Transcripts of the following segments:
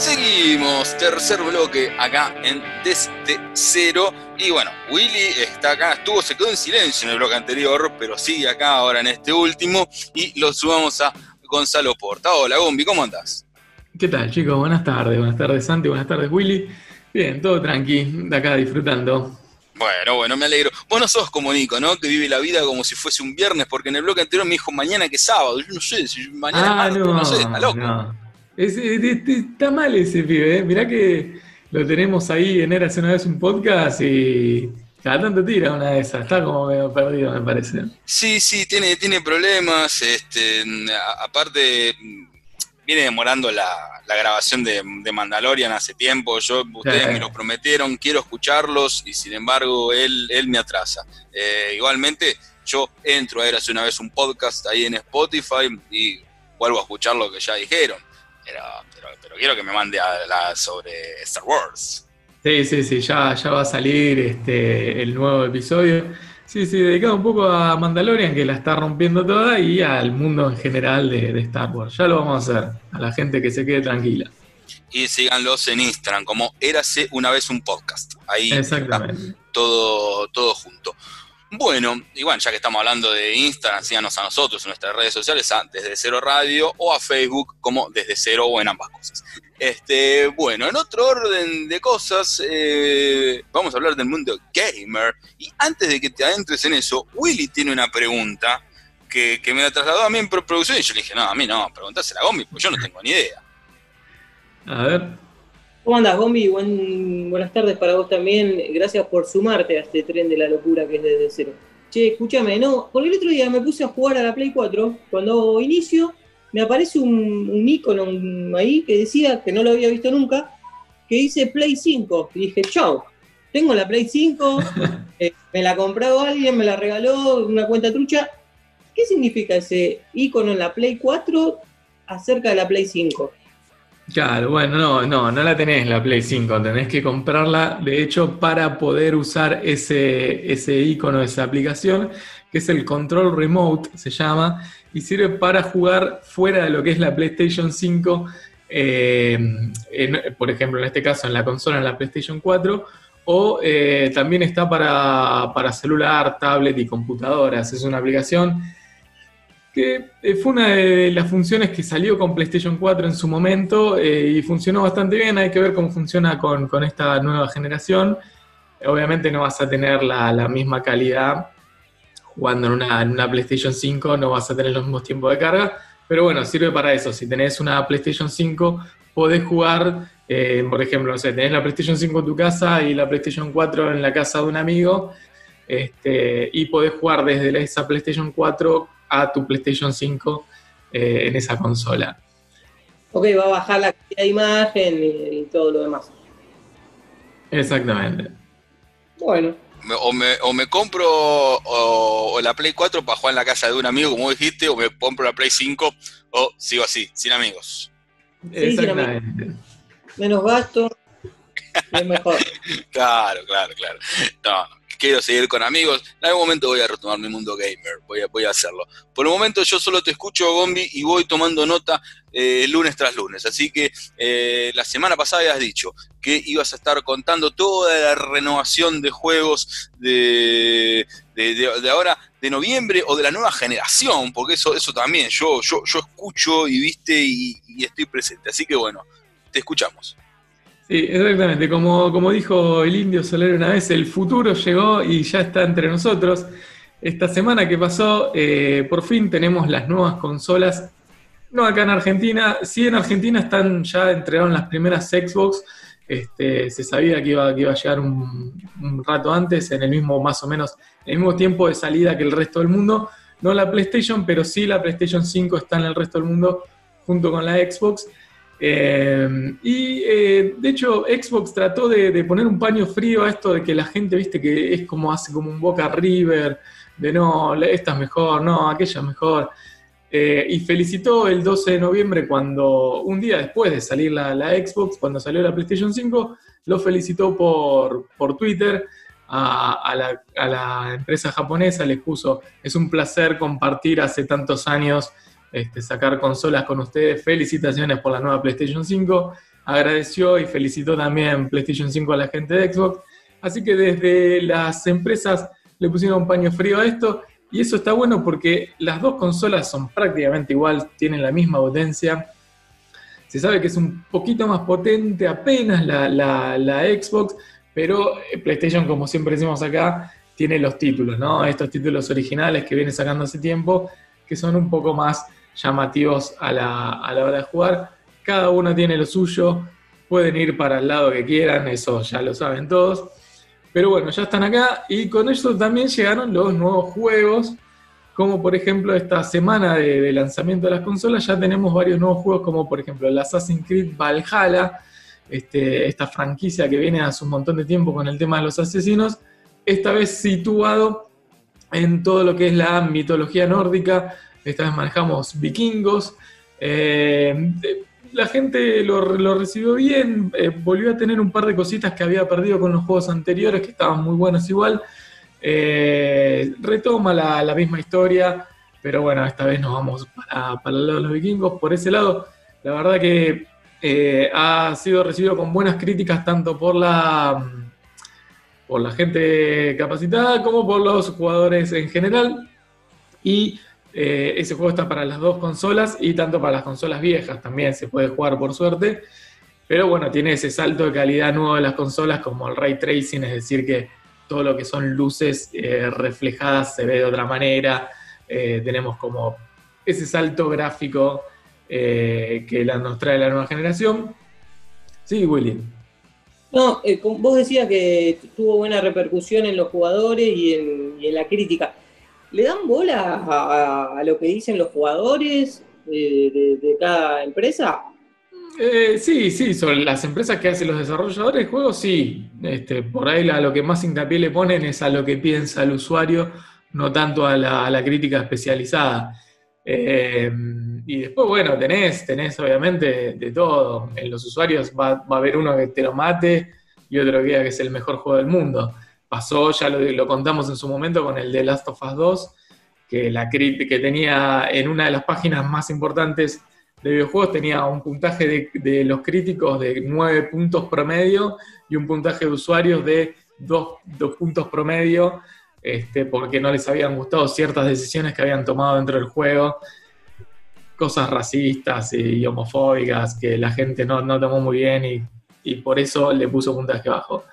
Seguimos, tercer bloque acá en Desde Cero. Y bueno, Willy está acá, estuvo, se quedó en silencio en el bloque anterior, pero sigue acá ahora en este último. Y lo subamos a Gonzalo Porta. Hola, Gombi, ¿cómo andás? ¿Qué tal, chicos? Buenas tardes, buenas tardes, Santi, buenas tardes, Willy. Bien, todo tranqui, de acá disfrutando. Bueno, bueno, me alegro. Vos no sos como Nico, ¿no? Que vive la vida como si fuese un viernes, porque en el bloque anterior me dijo mañana que es sábado. Yo no sé, si mañana es ah, no, no sé, está loco. Está mal ese pibe, ¿eh? Mirá que lo tenemos ahí en Eras una vez un podcast y cada tanto tira una de esas. Está como medio perdido, me parece. Sí, sí, tiene, tiene problemas. Este, aparte, viene demorando la, grabación de, Mandalorian hace tiempo. Yo, ustedes me lo prometieron, quiero escucharlos y sin embargo él, él me atrasa. Eh, igualmente, yo entro a ver hace una vez un podcast ahí en Spotify y vuelvo a escuchar lo que ya dijeron. Pero, pero, quiero que me mande a la sobre Star Wars. Sí, sí, sí, ya, ya va a salir este, el nuevo episodio. Sí, sí, dedicado un poco a Mandalorian, que la está rompiendo toda, y al mundo en general de, Star Wars. Ya lo vamos a hacer, a la gente que se quede tranquila. Y síganlos en Instagram, como Érase una vez un podcast. Ahí Exactamente. todo, todo junto. Bueno, igual ya que estamos hablando de Instagram, síganos a nosotros en nuestras redes sociales, a Desde Cero Radio o a Facebook como Desde Cero o en ambas cosas. Este, bueno, en otro orden de cosas, eh, vamos a hablar del mundo gamer. Y antes de que te adentres en eso, Willy tiene una pregunta que, me la trasladó a mí en producción y yo le dije, no, a mí no, preguntásela a Gomi, porque yo no tengo ni idea. A ver. ¿Cómo andas, Gombi? buenas tardes para vos también. Gracias por sumarte a este tren de la locura que es desde cero. Che, escúchame, no, porque el otro día me puse a jugar a la Play 4. Cuando inicio, me aparece un, un icono ahí que decía, que no lo había visto nunca, que dice Play 5. Y dije, chau, tengo la Play 5, eh, me la compró alguien, me la regaló, una cuenta trucha. ¿Qué significa ese icono en la Play 4 acerca de la Play 5? Claro, bueno, no, no, no la tenés la Play 5, tenés que comprarla, de hecho, para poder usar ese, ese icono, esa aplicación, que es el Control Remote, se llama, y sirve para jugar fuera de lo que es la PlayStation 5, eh, por ejemplo, en este caso en la consola, en la PlayStation 4, o eh, también está para, para celular, tablet y computadoras. Es una aplicación que eh, fue una de las funciones que salió con PlayStation 4 en su momento eh, y funcionó bastante bien. Hay que ver cómo funciona con, esta nueva generación. Obviamente no vas a tener la, misma calidad jugando en una, PlayStation 5, no vas a tener los mismos tiempos de carga, pero bueno, sirve para eso. Si tenés una PlayStation 5, podés jugar, eh, por ejemplo, no sé, tenés la PlayStation 5 en tu casa y la PlayStation 4 en la casa de un amigo, este, y podés jugar desde esa PlayStation 4 a tu PlayStation 5 eh, en esa consola. Ok, va a bajar la calidad de imagen y, todo lo demás. Exactamente. Bueno. O me, o me compro o, la Play 4 para jugar en la casa de un amigo, como dijiste, o me compro la Play 5 o sigo así, sin amigos. Exactamente. Menos gasto, es mejor. claro, claro, claro. No, quiero seguir con amigos. En algún momento voy a retomar mi mundo gamer, voy a, voy a hacerlo. Por el momento yo solo te escucho, Gombi, y voy tomando nota eh, lunes tras lunes. Así que eh, la semana pasada ya has dicho que ibas a estar contando toda la renovación de juegos de, de, ahora, de noviembre o de la nueva generación, porque eso, eso también, yo, yo, yo escucho y viste y estoy presente. Así que bueno, te escuchamos. Sí, exactamente. Como, como dijo el indio Soler una vez, el futuro llegó y ya está entre nosotros. Esta semana que pasó, eh, por fin tenemos las nuevas consolas. No acá en Argentina, sí en Argentina están ya entregaron las primeras Xbox. Este, se sabía que iba, que iba a llegar un, un, rato antes, en el mismo, más o menos, el mismo tiempo de salida que el resto del mundo. No la PlayStation, pero sí la PlayStation 5 está en el resto del mundo junto con la Xbox. Eh, y eh, de hecho, Xbox trató de, poner un paño frío a esto de que la gente, viste, que es como hace como un Boca River, de no, esta es mejor, no, aquella es mejor. Eh, y felicitó el 12 de noviembre cuando, un día después de salir la, Xbox, cuando salió la PlayStation 5, lo felicitó por, por Twitter. A, la, a la empresa japonesa les puso, es un placer compartir hace tantos años este, sacar consolas con ustedes. Felicitaciones por la nueva PlayStation 5. agradeció y felicitó también PlayStation 5 a la gente de Xbox. Así que desde las empresas le pusieron un paño frío a esto y eso está bueno porque las dos consolas son prácticamente igual, tienen la misma potencia. Se sabe que es un poquito más potente apenas la, la Xbox, pero PlayStation, como siempre decimos acá, tiene los títulos, ¿no? Estos títulos originales que viene sacando hace tiempo, que son un poco más llamativos a la, a la hora de jugar. Cada uno tiene lo suyo, pueden ir para el lado que quieran, eso ya lo saben todos. Pero bueno, ya están acá y con eso también llegaron los nuevos juegos, como por ejemplo esta semana de, lanzamiento de las consolas ya tenemos varios nuevos juegos, como por ejemplo el Assassin's Creed Valhalla, este, esta franquicia que viene hace un montón de tiempo con el tema de los asesinos, esta vez situado en todo lo que es la mitología nórdica, esta vez manejamos vikingos. Eh, la gente lo, recibió bien, eh, volvió a tener un par de cositas que había perdido con los juegos anteriores, que estaban muy buenos igual. Eh, retoma la, misma historia, pero bueno, esta vez nos vamos para, para, el lado de los vikingos. Por ese lado, la verdad que ha sido recibido con buenas críticas tanto por la, por la gente capacitada como por los jugadores en general. Y eh, ese juego está para las dos consolas y tanto para las consolas viejas también se puede jugar por suerte. Pero bueno, tiene ese salto de calidad nuevo de las consolas como el ray tracing, es decir, que todo lo que son luces eh, reflejadas se ve de otra manera. Eh, tenemos como ese salto gráfico que nos trae la nueva generación. Sí, Willy. No, vos decías que tuvo buena repercusión en los jugadores y en la crítica. ¿Le dan bola a, lo que dicen los jugadores de, cada empresa? Eh, sí, sí, sobre las empresas que hacen los desarrolladores de juegos, sí. Este, por ahí lo que más hincapié le ponen es a lo que piensa el usuario, no tanto a la, crítica especializada. Eh, y después, bueno, tenés, tenés obviamente de todo. En los usuarios va, va, a haber uno que te lo mate y otro que diga que es el mejor juego del mundo. Pasó, ya lo, contamos en su momento con el de Last of Us 2, que, la, que tenía en una de las páginas más importantes de videojuegos, tenía un puntaje de, los críticos de 9 puntos promedio y un puntaje de usuarios de 2, puntos promedio, este, porque no les habían gustado ciertas decisiones que habían tomado dentro del juego, cosas racistas y homofóbicas que la gente no, tomó muy bien y, y por eso le puso puntaje bajo.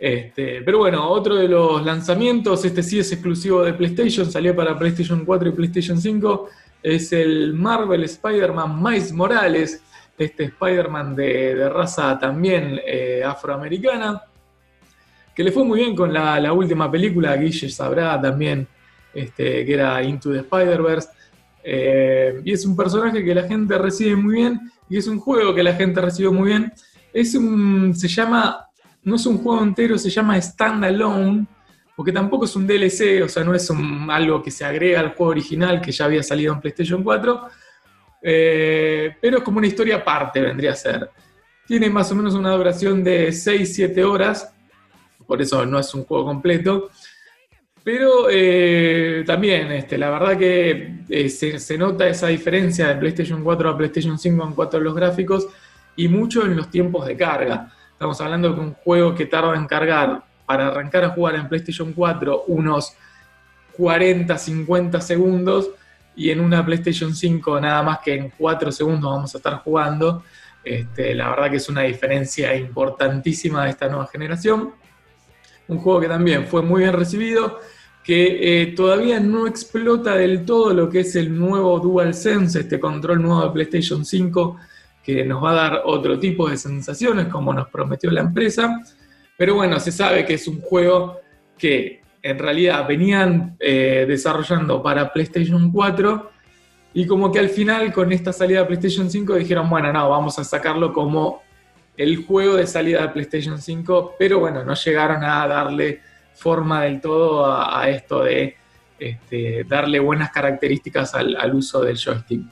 Este, pero bueno, otro de los lanzamientos, este sí es exclusivo de PlayStation, salió para PlayStation 4 y PlayStation 5, es el Marvel Spider-Man Miles Morales, este Spider-Man de, raza también eh, afroamericana, que le fue muy bien con la, última película, Guille sabrá también, este, que era Into the Spider-Verse. Eh, y es un personaje que la gente recibe muy bien y es un juego que la gente recibe muy bien. Es un, se llama no es un juego entero, se llama Standalone, porque tampoco es un DLC, o sea, no es algo que se agrega al juego original que ya había salido en PlayStation 4, eh, pero es como una historia aparte, vendría a ser. Tiene más o menos una duración de 6-7 horas, por eso no es un juego completo. Pero eh, también, este, la verdad que eh, se, se, nota esa diferencia de PlayStation 4 a PlayStation 5 en cuanto a los gráficos y mucho en los tiempos de carga. Estamos hablando de un juego que tarda en cargar para arrancar a jugar en PlayStation 4 unos 40, 50 segundos y en una PlayStation 5 nada más que en 4 segundos vamos a estar jugando. Este, la verdad que es una diferencia importantísima de esta nueva generación. Un juego que también fue muy bien recibido, que eh, todavía no explota del todo lo que es el nuevo DualSense, este control nuevo de PlayStation 5 que nos va a dar otro tipo de sensaciones, como nos prometió la empresa. Pero bueno, se sabe que es un juego que en realidad venían eh, desarrollando para PlayStation 4 y como que al final con esta salida de PlayStation 5 dijeron, bueno, no, vamos a sacarlo como el juego de salida de PlayStation 5, pero bueno, no llegaron a darle forma del todo a, esto de este, darle buenas características al, uso del joystick.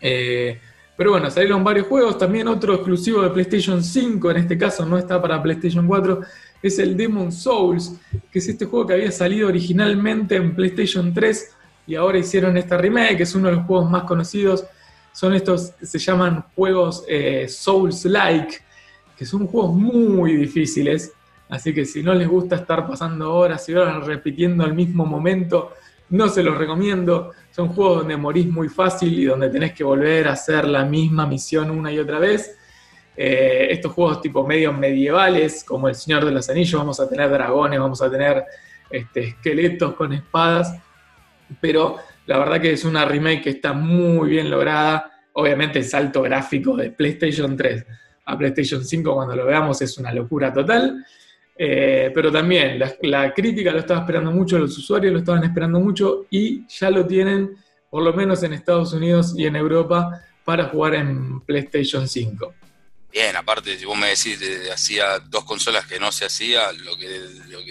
Eh, pero bueno, salieron varios juegos, también otro exclusivo de PlayStation 5, en este caso no está para PlayStation 4, es el Demon Souls, que es este juego que había salido originalmente en PlayStation 3 y ahora hicieron esta remake, que es uno de los juegos más conocidos. Son estos, se llaman juegos eh, Souls-like, que son juegos muy difíciles, así que si no les gusta estar pasando horas y horas repitiendo el mismo momento, no se los recomiendo. Son juegos donde morís muy fácil y donde tenés que volver a hacer la misma misión una y otra vez. Eh, estos juegos tipo medios medievales, como El Señor de los Anillos, vamos a tener dragones, vamos a tener este, esqueletos con espadas, pero la verdad que es una remake que está muy bien lograda. Obviamente el salto gráfico de PlayStation 3 a PlayStation 5 cuando lo veamos es una locura total. Eh, pero también la, crítica lo estaba esperando mucho, los usuarios lo estaban esperando mucho y ya lo tienen, por lo menos en Estados Unidos y en Europa, para jugar en PlayStation 5. Bien, aparte, si vos me decís, de, hacía dos consolas que no se hacía, lo que,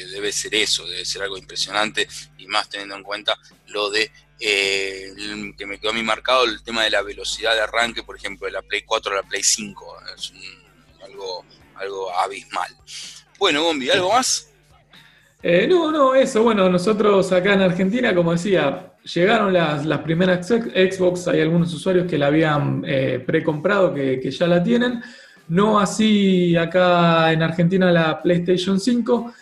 debe ser eso, debe ser algo impresionante, y más teniendo en cuenta lo de eh, que me quedó a mí marcado el tema de la velocidad de arranque, por ejemplo, de la Play 4 a la Play 5. Es algo, algo abismal. Bueno, Bombi, ¿algo más? Eh, no, no, eso. Bueno, nosotros acá en Argentina, como decía, llegaron las, las primeras Xbox. Hay algunos usuarios que la habían eh, precomprado, que, que ya la tienen. No así acá en Argentina la PlayStation 5.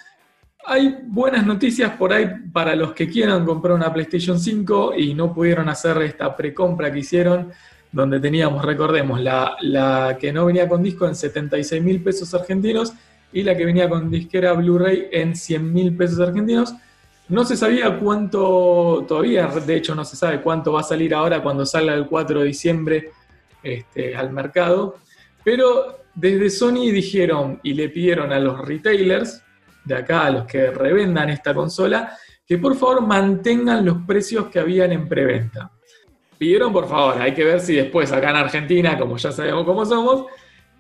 Hay buenas noticias por ahí para los que quieran comprar una PlayStation 5 y no pudieron hacer esta precompra que hicieron, donde teníamos, recordemos, la, la que no venía con disco en 76 mil pesos argentinos y la que venía con disquera Blu-ray en 100 mil pesos argentinos. No se sabía cuánto, todavía de hecho no se sabe cuánto va a salir ahora cuando salga el 4 de diciembre este, al mercado, pero desde Sony dijeron y le pidieron a los retailers de acá, a los que revendan esta consola, que por favor mantengan los precios que habían en preventa. Pidieron por favor, hay que ver si después acá en Argentina, como ya sabemos cómo somos,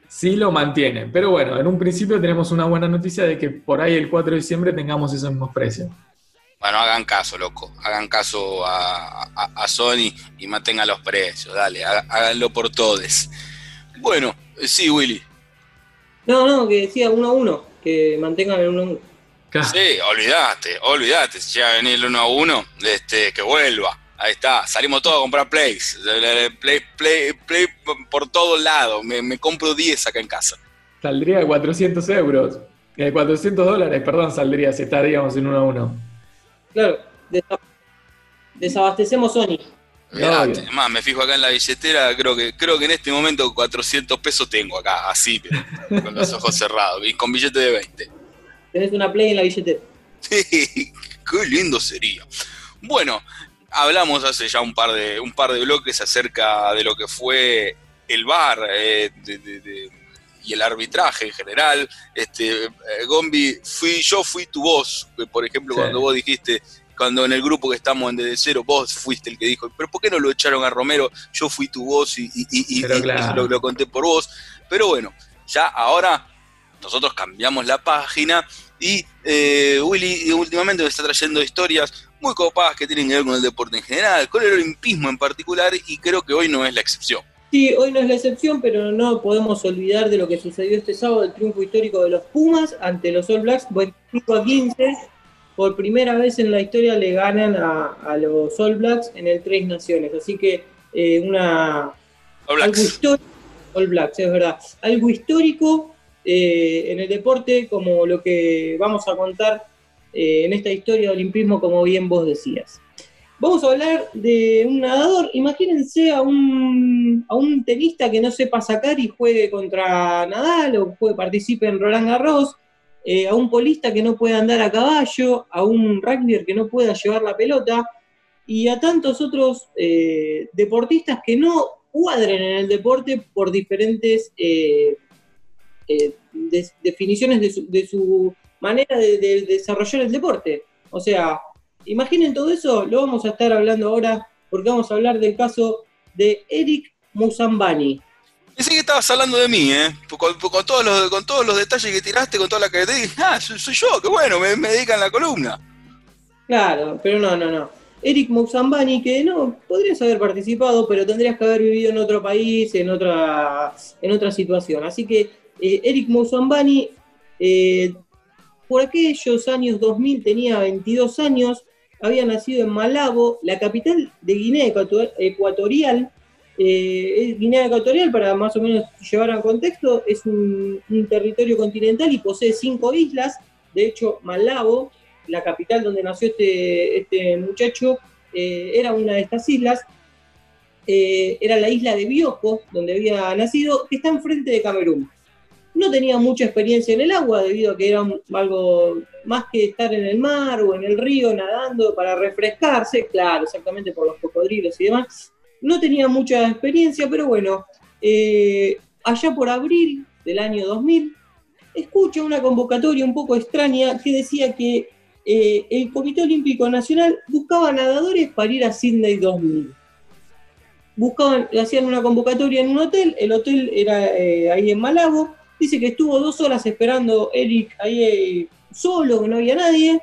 si lo mantienen. Pero bueno, en un principio tenemos una buena noticia de que por ahí el 4 de diciembre tengamos esos mismos precios. Bueno, hagan caso, loco. Hagan caso a, Sony y mantengan los precios. Dale, háganlo por todos. Bueno, sí, Willy. No, no, que decía uno a uno, que mantengan el uno a uno. Sí, olvídate, olvídate, si ya venir el uno a uno, este, que vuelva. Ahí está, salimos todos a comprar plays. Play, play, play por todos lados. Me, compro 10 acá en casa. Saldría 400 euros. 400 eh, dólares, perdón, saldría si estaríamos en uno a uno. Claro, desabastecemos Sony. Mirate, más, me fijo acá en la billetera, creo que creo que en este momento 400 pesos tengo acá, así, con los ojos cerrados, y con billete de 20. Tenés una play en la billetera. qué lindo sería. Bueno, hablamos hace ya un par de un par de bloques acerca de lo que fue el bar eh, y el arbitraje en general. Este, eh, Gombi, fui, yo fui tu voz, por ejemplo, cuando vos dijiste cuando en el grupo que estamos en Desde Cero, vos fuiste el que dijo, pero ¿por qué no lo echaron a Romero? Yo fui tu voz y, lo, conté por vos. Pero bueno, ya ahora nosotros cambiamos la página y eh, Willy últimamente me está trayendo historias muy copadas que tienen que ver con el deporte en general, con el olimpismo en particular y creo que hoy no es la excepción. Sí, hoy no es la excepción, pero no podemos olvidar de lo que sucedió este sábado, el triunfo histórico de los Pumas ante los All Blacks, 25 a 15 por primera vez en la historia le ganan a, los All Blacks en el Tres Naciones. Así que eh, una algo histórico, All Blacks, es verdad, algo histórico eh, en el deporte, como lo que vamos a contar eh, en esta historia de olimpismo, como bien vos decías. Vamos a hablar de un nadador. Imagínense a un, a un tenista que no sepa sacar y juegue contra Nadal o juegue, participe en Roland Garros eh, a un polista que no puede andar a caballo, a un rugby que no pueda llevar la pelota, y a tantos otros eh, deportistas que no cuadren en el deporte por diferentes definiciones de su, manera de, de, desarrollar el deporte. O sea, imaginen todo eso, lo vamos a estar hablando ahora porque vamos a hablar del caso de Eric Musambani. Pensé que estabas hablando de mí, ¿eh? Con, todos, los, con todos los detalles que tiraste, con toda la que te dije, ah, soy, yo, qué bueno, me, me, dedican la columna. Claro, pero no, no, no. Eric Moussambani, que no, podrías haber participado, pero tendrías que haber vivido en otro país, en otra, en otra situación. Así que eh, Eric Moussambani, eh, por aquellos años 2000, tenía 22 años, había nacido en Malabo, la capital de Guinea Ecuatorial, Eh, Guinea Ecuatorial, para más o menos llevar a contexto, es un, territorio continental y posee cinco islas. De hecho, Malabo, la capital donde nació este, este muchacho, eh, era una de estas islas. Eh, era la isla de Bioko, donde había nacido, que está enfrente de Camerún. No tenía mucha experiencia en el agua debido a que era algo más que estar en el mar o en el río nadando para refrescarse, claro, exactamente por los cocodrilos y demás no tenía mucha experiencia, pero bueno, eh, allá por abril del año 2000, escucho una convocatoria un poco extraña que decía que eh, el Comité Olímpico Nacional buscaba nadadores para ir a Sydney 2000. Buscaban, hacían una convocatoria en un hotel, el hotel era eh, ahí en Malago, dice que estuvo dos horas esperando Eric ahí solo, que no había nadie,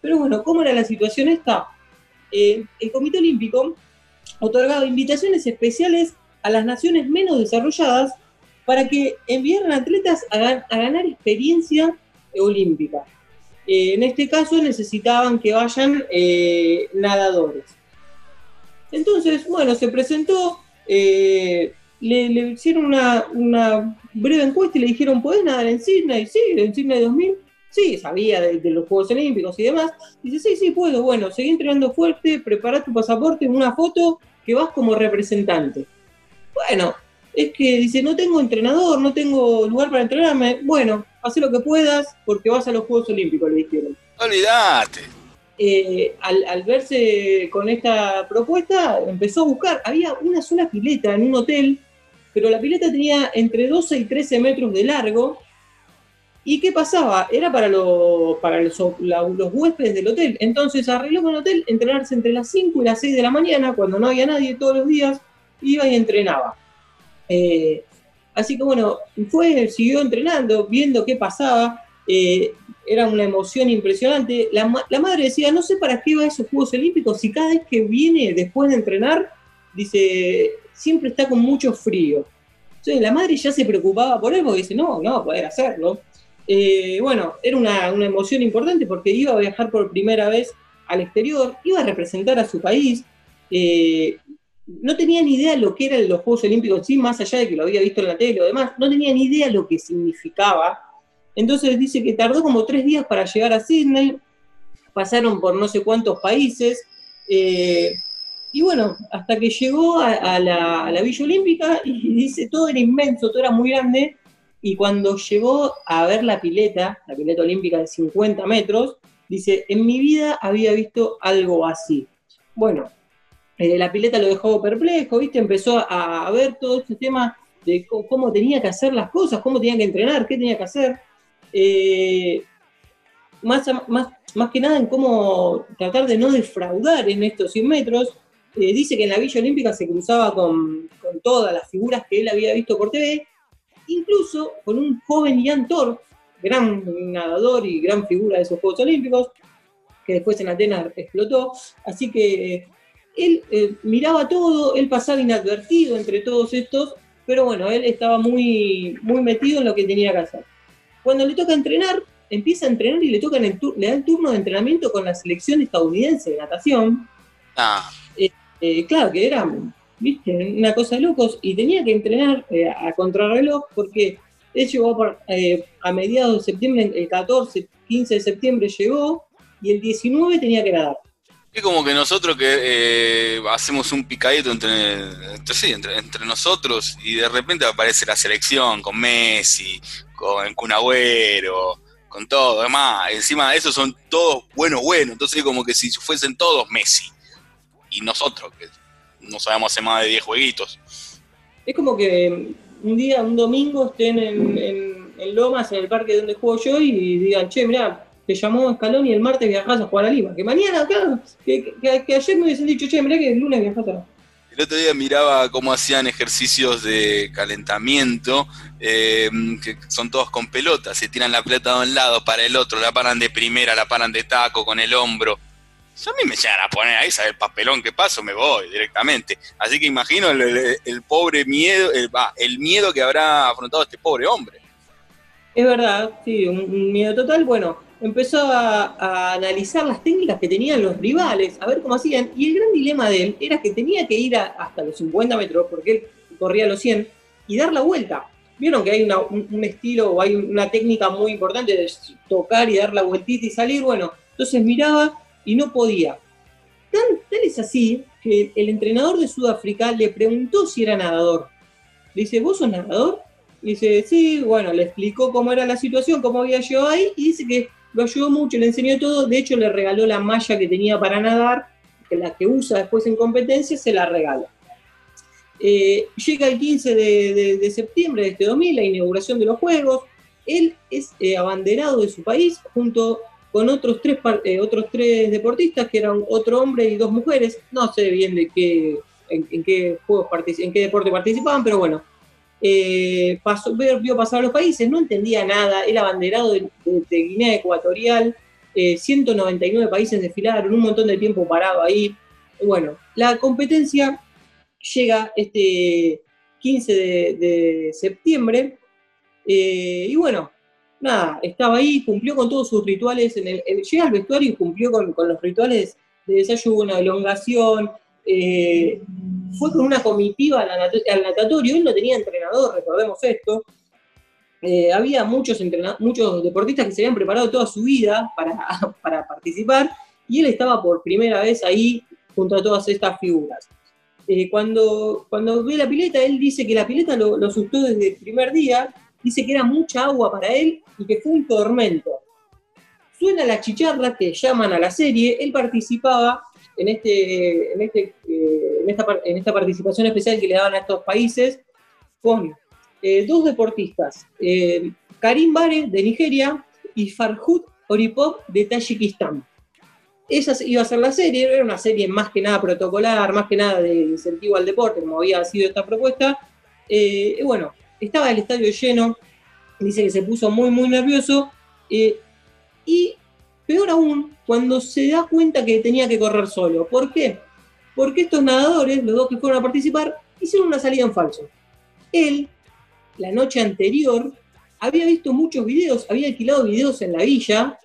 pero bueno, ¿cómo era la situación esta? el Comité Olímpico otorgado invitaciones especiales a las naciones menos desarrolladas para que enviaran atletas a, ganar experiencia olímpica. Eh, en este caso necesitaban que vayan eh, nadadores. Entonces, bueno, se presentó, eh, le, hicieron una, breve encuesta y le dijeron, ¿podés nadar en Sydney? Sí, en Sydney 2000. Sí, sabía de, de, los Juegos Olímpicos y demás. Dice, sí, sí, puedo. Bueno, seguí entrenando fuerte, prepara tu pasaporte, una foto que vas como representante. Bueno, es que dice, no tengo entrenador, no tengo lugar para entrenarme. Bueno, haz lo que puedas porque vas a los Juegos Olímpicos, le dijeron. Olvídate. Eh, al, verse con esta propuesta, empezó a buscar. Había una sola pileta en un hotel, pero la pileta tenía entre 12 y 13 metros de largo. ¿Y qué pasaba? Era para, para los, huéspedes del hotel. Entonces arregló con el hotel entrenarse entre las 5 y las 6 de la mañana, cuando no había nadie todos los días, iba y entrenaba. Eh, así que bueno, fue, siguió entrenando, viendo qué pasaba. Eh, era una emoción impresionante. La, madre decía, no sé para qué va a esos Juegos Olímpicos, si cada vez que viene después de entrenar, dice, siempre está con mucho frío. Entonces la madre ya se preocupaba por él porque dice, no, no va a poder hacerlo. Eh, bueno, era una, emoción importante porque iba a viajar por primera vez al exterior, iba a representar a su país. Eh, no tenía ni idea lo que eran los Juegos Olímpicos sí, más allá de que lo había visto en la tele o demás, no tenía ni idea lo que significaba. Entonces dice que tardó como tres días para llegar a Sydney, pasaron por no sé cuántos países, eh, y bueno, hasta que llegó a, la, la, Villa Olímpica y dice, todo era inmenso, todo era muy grande, y cuando llegó a ver la pileta, la pileta olímpica de 50 metros, dice, en mi vida había visto algo así. Bueno, eh, la pileta lo dejó perplejo, ¿viste? Empezó a, ver todo este tema de cómo, tenía que hacer las cosas, cómo tenía que entrenar, qué tenía que hacer. Eh, más, más, más que nada en cómo tratar de no defraudar en estos 100 metros. Eh, dice que en la Villa Olímpica se cruzaba con, con, todas las figuras que él había visto por TV incluso con un joven Ian Thor, gran nadador y gran figura de esos Juegos Olímpicos, que después en Atenas explotó. Así que él eh, miraba todo, él pasaba inadvertido entre todos estos, pero bueno, él estaba muy, muy metido en lo que tenía que hacer. Cuando le toca entrenar, empieza a entrenar y le, toca le da el turno de entrenamiento con la selección estadounidense de natación. Ah. Eh, eh, claro que era ¿viste? Una cosa de locos. Y tenía que entrenar eh, a contrarreloj porque él llegó eh, a mediados de septiembre, el 14, 15 de septiembre llegó y el 19 tenía que nadar. Es como que nosotros que hacemos un picadito entre, nosotros y de repente aparece la selección con Messi, con Cunagüero, con todo. Además, encima de eso son todos buenos, buenos. Entonces, como que si fuesen todos Messi y nosotros, que no sabemos hace más de 10 jueguitos. Es como que un día, un domingo, estén en, en, Lomas, en el parque donde juego yo, y digan, che, mirá, te llamó Escalón y el martes viajás a jugar a Lima. Que mañana, claro, que, que, ayer me hubiesen dicho, che, mirá que el lunes viajás a el otro día miraba cómo hacían ejercicios de calentamiento, eh, que son todos con pelotas, se tiran la pelota de un lado para el otro, la paran de primera, la paran de taco con el hombro a mí me llegan a poner ahí, ¿sabes? El papelón que paso, me voy directamente. Así que imagino el, pobre miedo, el, el, miedo que habrá afrontado este pobre hombre. Es verdad, sí, un, miedo total. Bueno, empezó a, analizar las técnicas que tenían los rivales, a ver cómo hacían, y el gran dilema de él era que tenía que ir hasta los 50 metros, porque él corría los 100, y dar la vuelta. Vieron que hay un, estilo o hay una técnica muy importante de tocar y dar la vueltita y salir, bueno, entonces miraba y no podía. Tan, tal es así que el entrenador de Sudáfrica le preguntó si era nadador. Le dice, ¿vos sos nadador? dice, sí, bueno, le explicó cómo era la situación, cómo había llegado ahí, y dice que lo ayudó mucho, le enseñó todo, de hecho le regaló la malla que tenía para nadar, que la que usa después en competencia, se la regala. Eh, llega el 15 de, septiembre de este 2000, la inauguración de los Juegos, él es eh, abanderado de su país junto con otros tres, eh, otros tres deportistas, que eran otro hombre y dos mujeres, no sé bien de qué, en, qué juegos en qué deporte participaban, pero bueno, eh, pasó, vio pasar a los países, no entendía nada, era abanderado de, Guinea Ecuatorial, 199 eh, países desfilaron, un montón de tiempo parado ahí. Bueno, la competencia llega este 15 de, septiembre y bueno, nada, estaba ahí, cumplió con todos sus rituales, en el, llega al vestuario y cumplió con, los rituales de desayuno, elongación, eh, fue con una comitiva al, natatorio, él no tenía entrenador, recordemos esto. Eh, había muchos, muchos deportistas que se habían preparado toda su vida para, participar y él estaba por primera vez ahí junto a todas estas figuras. Eh, cuando, cuando ve la pileta, él dice que la pileta lo, lo desde el primer día, dice que era mucha agua para él y que fue un tormento. Suena la chicharra que llaman a la serie, él participaba en, este, en, este, eh, en, esta, en esta participación especial que le daban a estos países con eh, dos deportistas, eh, Karim Bare de Nigeria y Farhud Oripov de Tayikistán. Esa iba a ser la serie, era una serie más que nada protocolar, más que nada de incentivo al deporte, como había sido esta propuesta. y bueno, estaba el estadio lleno, dice que se puso muy, muy nervioso. y Peor aún, cuando se da cuenta que tenía que correr solo. ¿Por qué? Porque estos nadadores, los dos que fueron a participar, hicieron una salida en falso. Él, la noche anterior, había visto muchos videos, había alquilado videos en la villa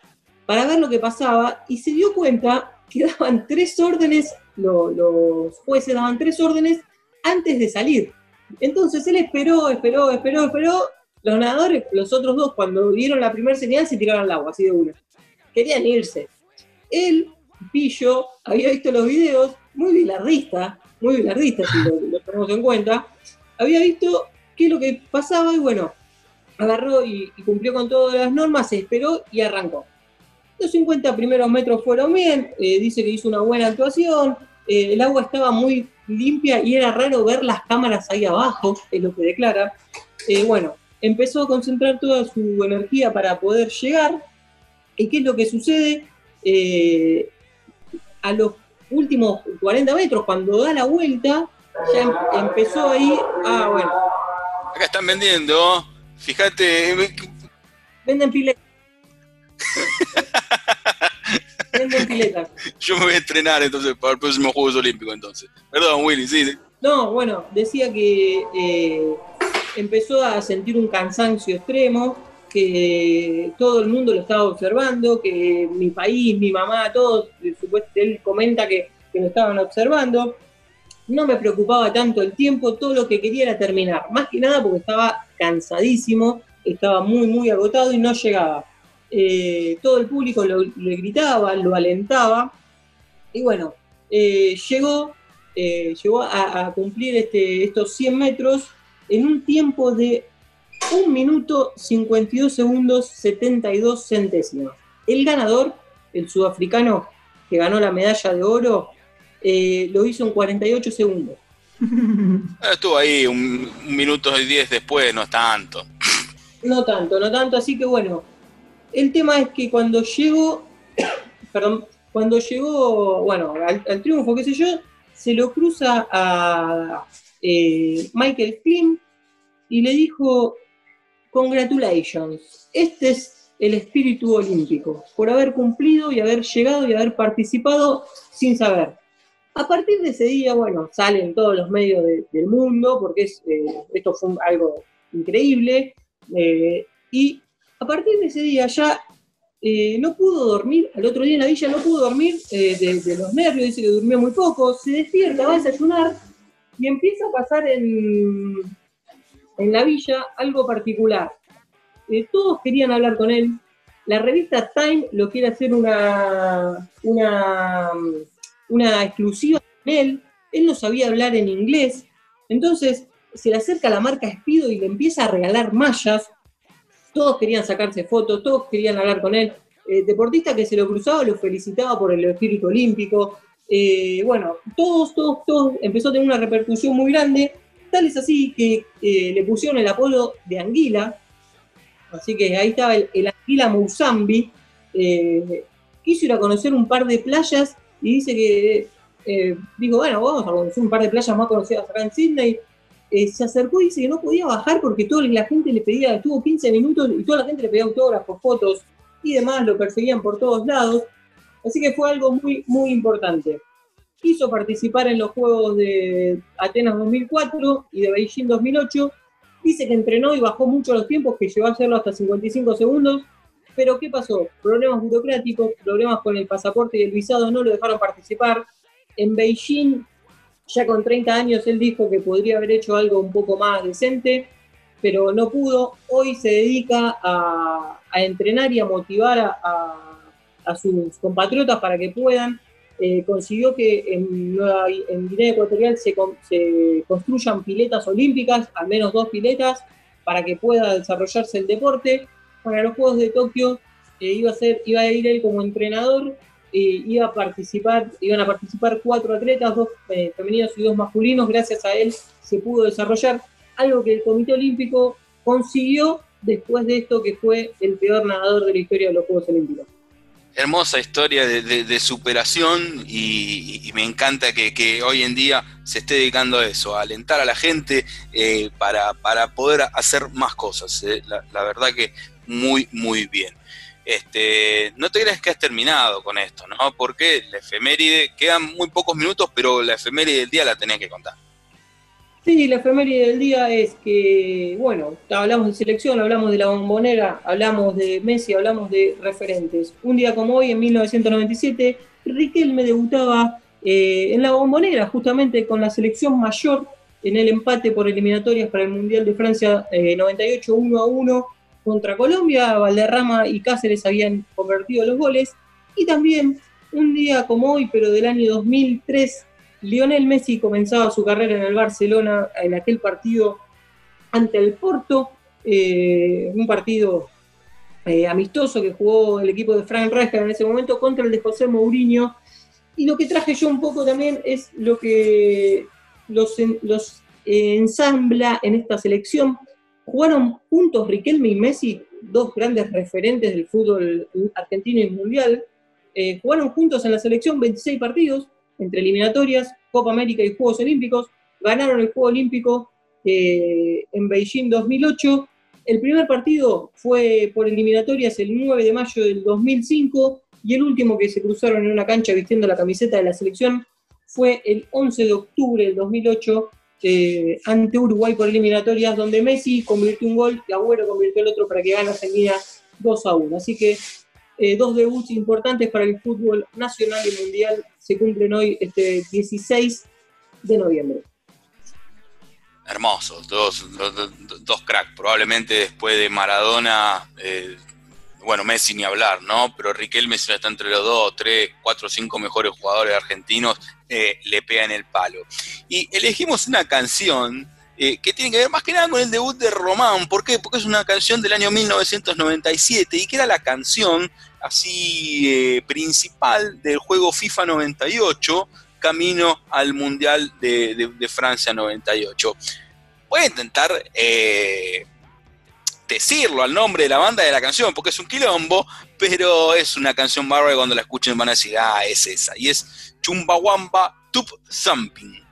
para ver lo que pasaba y se dio cuenta que daban tres órdenes, los jueces daban tres órdenes antes de salir. Entonces él esperó, esperó, esperó, esperó. Los nadadores, los otros dos, cuando vieron la primera señal, se tiraron al agua, así de una querían irse. Él, Pillo, había visto los videos, muy bilardista, muy bilardista si lo, tenemos en cuenta, había visto qué es lo que pasaba y bueno, agarró y, cumplió con todas las normas, se esperó y arrancó. Los 50 primeros metros fueron bien, eh, dice que hizo una buena actuación, eh, el agua estaba muy limpia y era raro ver las cámaras ahí abajo, es lo que declara. Eh, bueno, empezó a concentrar toda su energía para poder llegar, ¿Y qué es lo que sucede? Eh, a los últimos 40 metros, cuando da la vuelta, ya em, empezó ahí. Ah, bueno. Acá están vendiendo, fíjate. Venden piletas. Venden piletas. Yo me voy a entrenar entonces para el próximo Juegos Olímpicos entonces. Perdón, Willy, sí. No, bueno, decía que eh, empezó a sentir un cansancio extremo, que todo el mundo lo estaba observando, que mi país, mi mamá, todos, él comenta que, lo estaban observando. No me preocupaba tanto el tiempo, todo lo que quería era terminar, más que nada porque estaba cansadísimo, estaba muy, muy agotado y no llegaba. Eh, todo el público lo, gritaba, lo alentaba, y bueno, eh, llegó, eh, llegó a, a, cumplir este, estos 100 metros en un tiempo de un minuto 52 segundos 72 centésimos. El ganador, el sudafricano que ganó la medalla de oro, eh, lo hizo en 48 segundos. Estuvo ahí un, minuto y 10 después, no tanto. No tanto, no tanto, así que bueno, el tema es que cuando llegó, perdón, cuando llegó, bueno, al, triunfo, qué sé yo, se lo cruza a eh, Michael Klim y le dijo, Congratulations. Este es el espíritu olímpico, por haber cumplido y haber llegado y haber participado sin saber. A partir de ese día, bueno, salen todos los medios del mundo, porque es, eh, esto fue algo increíble, eh, y a partir de ese día ya no pudo dormir, al otro día en la villa no pudo dormir eh, de, los nervios, dice que durmió muy poco, se despierta, va a desayunar y empieza a pasar en, en la villa algo particular. Eh, todos querían hablar con él, la revista Time lo quiere hacer una, una, exclusiva con él, él no sabía hablar en inglés, entonces se le acerca la marca Espido y le empieza a regalar mallas, todos querían sacarse fotos, todos querían hablar con él. Eh, deportista que se lo cruzaba lo felicitaba por el espíritu olímpico. Eh, bueno, todos, todos, todos empezó a tener una repercusión muy grande. Tal es así que eh, le pusieron el apodo de Anguila. Así que ahí estaba el, Anguila Mousambi. quiso ir a conocer un par de playas y dice que, dijo, bueno, vamos a conocer un par de playas más conocidas acá en Sydney eh, se acercó y dice que no podía bajar porque toda la gente le pedía, estuvo 15 minutos y toda la gente le pedía autógrafos, fotos y demás, lo perseguían por todos lados. Así que fue algo muy, muy importante. Quiso participar en los Juegos de Atenas 2004 y de Beijing 2008. Dice que entrenó y bajó mucho los tiempos, que llegó a hacerlo hasta 55 segundos. Pero ¿qué pasó? Problemas burocráticos, problemas con el pasaporte y el visado no lo dejaron participar. En Beijing ya con 30 años él dijo que podría haber hecho algo un poco más decente, pero no pudo. Hoy se dedica a, entrenar y a motivar a, sus compatriotas para que puedan. Eh, consiguió que en, en Guinea Ecuatorial se, construyan piletas olímpicas, al menos dos piletas, para que pueda desarrollarse el deporte. Para los Juegos de Tokio eh, iba, a ser, iba a ir él como entrenador iba a participar, iban a participar cuatro atletas, dos eh, femeninos y dos masculinos. Gracias a él se pudo desarrollar algo que el Comité Olímpico consiguió después de esto que fue el peor nadador de la historia de los Juegos Olímpicos. Hermosa historia de, superación y, me encanta que, hoy en día se esté dedicando a eso, a alentar a la gente eh, para, poder hacer más cosas. Eh. la verdad que muy, muy bien este, no te creas que has terminado con esto, ¿no? Porque la efeméride, quedan muy pocos minutos, pero la efeméride del día la tenés que contar. Sí, la efeméride del día es que, bueno, hablamos de selección, hablamos de la bombonera, hablamos de Messi, hablamos de referentes. Un día como hoy, en 1997, Riquelme debutaba eh, en la bombonera, justamente con la selección mayor en el empate por eliminatorias para el Mundial de Francia 98 eh, 1 a 1 contra Colombia, Valderrama y Cáceres habían convertido los goles. Y también un día como hoy, pero del año 2003, Lionel Messi comenzaba su carrera en el Barcelona en aquel partido ante el Porto, eh, un partido eh, amistoso que jugó el equipo de Frank Rijkaard en ese momento contra el de José Mourinho. Y lo que traje yo un poco también es lo que los, ensambla en esta selección Jugaron juntos Riquelme y Messi, dos grandes referentes del fútbol argentino y mundial. Eh, jugaron juntos en la selección 26 partidos, entre eliminatorias, Copa América y Juegos Olímpicos. Ganaron el Juego Olímpico eh, en Beijing 2008. El primer partido fue por eliminatorias el 9 de mayo del 2005 y el último que se cruzaron en una cancha vistiendo la camiseta de la selección fue el 11 de octubre del 2008 eh, ante Uruguay por eliminatorias, donde Messi convirtió un gol y Agüero convirtió el otro para que gane Argentina 2 a 1. Así que eh, dos debuts importantes para el fútbol nacional y mundial se cumplen hoy, este 16 de noviembre. Hermosos, dos, dos, cracks. Probablemente después de Maradona, eh, bueno, Messi ni hablar, ¿no? Pero Riquelme está entre los dos, tres, cuatro, cinco mejores jugadores argentinos eh, le pega en el palo. Y elegimos una canción eh, que tiene que ver más que nada con el debut de Román. ¿Por qué? Porque es una canción del año 1997 y que era la canción así eh, principal del juego FIFA 98, camino al Mundial de, Francia 98. Voy a intentar decirlo al nombre de la banda de la canción, porque es un quilombo, pero es una canción bárbara cuando la escuchen van a decir, ah, es esa. Y es Chumbawamba Tup Thumping.